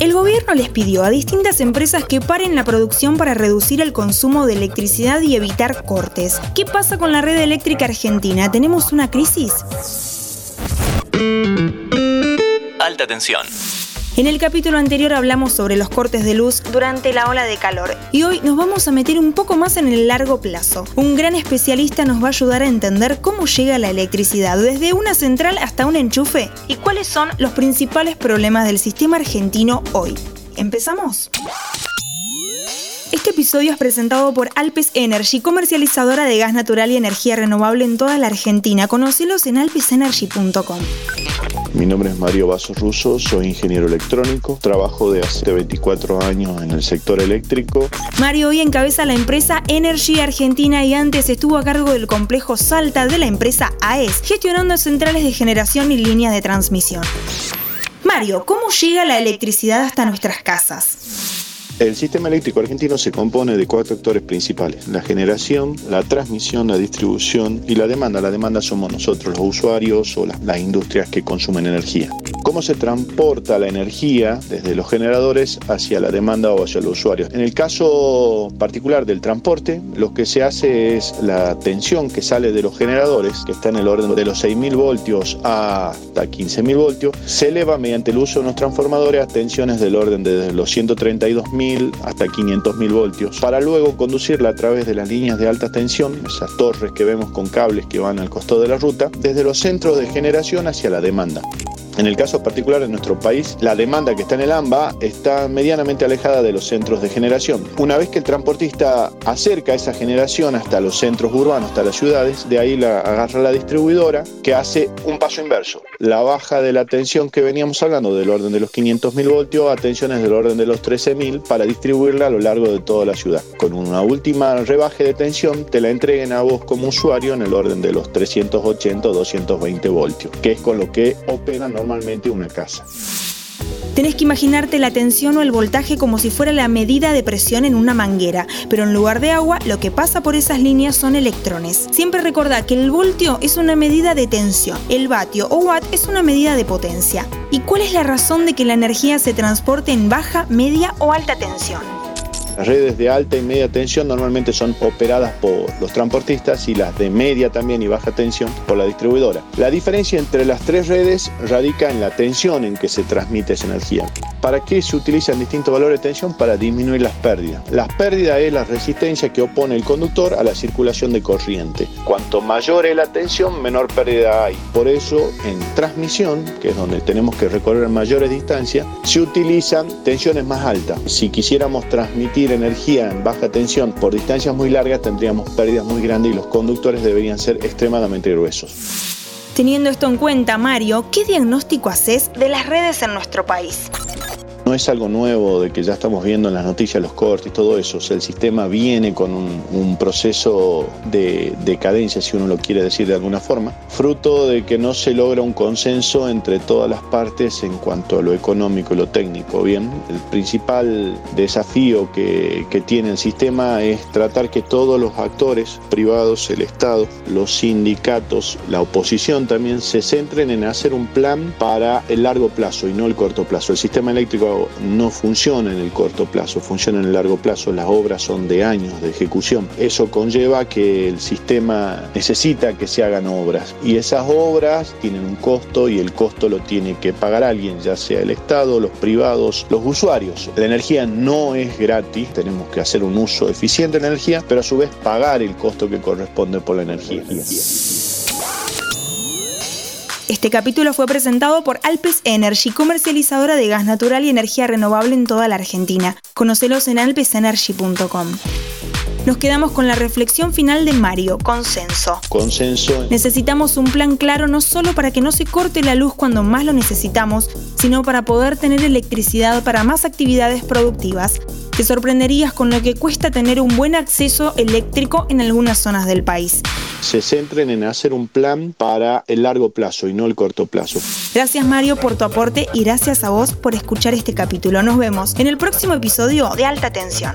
El gobierno les pidió a distintas empresas que paren la producción para reducir el consumo de electricidad y evitar cortes. ¿Qué pasa con la red eléctrica argentina? ¿Tenemos una crisis? Alta tensión. En el capítulo anterior hablamos sobre los cortes de luz durante la ola de calor y hoy nos vamos a meter un poco más en el largo plazo. Un gran especialista nos va a ayudar a entender cómo llega la electricidad desde una central hasta un enchufe y cuáles son los principales problemas del sistema argentino hoy. ¿Empezamos? Este episodio es presentado por Alpes Energy, comercializadora de gas natural y energía renovable en toda la Argentina. Conocelos en alpesenergy.com. Mi nombre es Mario Vaso Russo, soy ingeniero electrónico, trabajo de hace 24 años en el sector eléctrico. Mario hoy encabeza la empresa Energy Argentina y antes estuvo a cargo del complejo Salta de la empresa AES, gestionando centrales de generación y líneas de transmisión. Mario, ¿cómo llega la electricidad hasta nuestras casas? El sistema eléctrico argentino se compone de cuatro actores principales, la generación, la transmisión, la distribución y la demanda. La demanda somos nosotros, los usuarios o las, las industrias que consumen energía. ¿Cómo se transporta la energía desde los generadores hacia la demanda o hacia los usuarios? En el caso particular del transporte, lo que se hace es la tensión que sale de los generadores, que está en el orden de los 6.000 voltios hasta 15.000 voltios, se eleva mediante el uso de unos transformadores a tensiones del orden de los 132.000 hasta 500.000 voltios, para luego conducirla a través de las líneas de alta tensión, esas torres que vemos con cables que van al costado de la ruta, desde los centros de generación hacia la demanda. En el caso particular de nuestro país, la demanda que está en el AMBA está medianamente alejada de los centros de generación. Una vez que el transportista acerca esa generación hasta los centros urbanos, hasta las ciudades, de ahí la agarra la distribuidora que hace un paso inverso. La baja de la tensión que veníamos hablando del orden de los 500.000 voltios a tensiones del orden de los 13.000 para distribuirla a lo largo de toda la ciudad. Con una última rebaje de tensión te la entreguen a vos como usuario en el orden de los 380 o 220 voltios, que es con lo que opera normalmente una casa. Tenés que imaginarte la tensión o el voltaje como si fuera la medida de presión en una manguera, pero en lugar de agua, lo que pasa por esas líneas son electrones. Siempre recordá que el voltio es una medida de tensión, el vatio o watt es una medida de potencia. ¿Y cuál es la razón de que la energía se transporte en baja, media o alta tensión? Las redes de alta y media tensión normalmente son operadas por los transportistas y las de media también y baja tensión por la distribuidora. La diferencia entre las tres redes radica en la tensión en que se transmite esa energía. ¿Para qué se utilizan distintos valores de tensión? Para disminuir las pérdidas. Las pérdidas es la resistencia que opone el conductor a la circulación de corriente. Cuanto mayor es la tensión, menor pérdida hay. Por eso, en transmisión, que es donde tenemos que recorrer mayores distancias, se utilizan tensiones más altas. Si quisiéramos transmitir energía en baja tensión por distancias muy largas tendríamos pérdidas muy grandes y los conductores deberían ser extremadamente gruesos. Teniendo esto en cuenta, Mario, ¿qué diagnóstico haces de las redes en nuestro país? No es algo nuevo de que ya estamos viendo en las noticias los cortes y todo eso. El sistema viene con un, proceso de decadencia, si uno lo quiere decir de alguna forma, fruto de que no se logra un consenso entre todas las partes en cuanto a lo económico y lo técnico. Bien, el principal desafío que, que tiene el sistema es tratar que todos los actores privados, el Estado, los sindicatos, la oposición también se centren en hacer un plan para el largo plazo y no el corto plazo. El sistema eléctrico no funciona en el corto plazo, funciona en el largo plazo. Las obras son de años de ejecución. Eso conlleva que el sistema necesita que se hagan obras y esas obras tienen un costo y el costo lo tiene que pagar alguien, ya sea el Estado, los privados, los usuarios. La energía no es gratis, tenemos que hacer un uso eficiente de la energía, pero a su vez pagar el costo que corresponde por la energía. Este capítulo fue presentado por Alpes Energy, comercializadora de gas natural y energía renovable en toda la Argentina. Conocelos en alpesenergy.com. Nos quedamos con la reflexión final de Mario, consenso. Consenso. Necesitamos un plan claro no solo para que no se corte la luz cuando más lo necesitamos, sino para poder tener electricidad para más actividades productivas. Te sorprenderías con lo que cuesta tener un buen acceso eléctrico en algunas zonas del país. Se centren en hacer un plan para el largo plazo y no el corto plazo. Gracias Mario por tu aporte y gracias a vos por escuchar este capítulo. Nos vemos en el próximo episodio de Alta Tensión.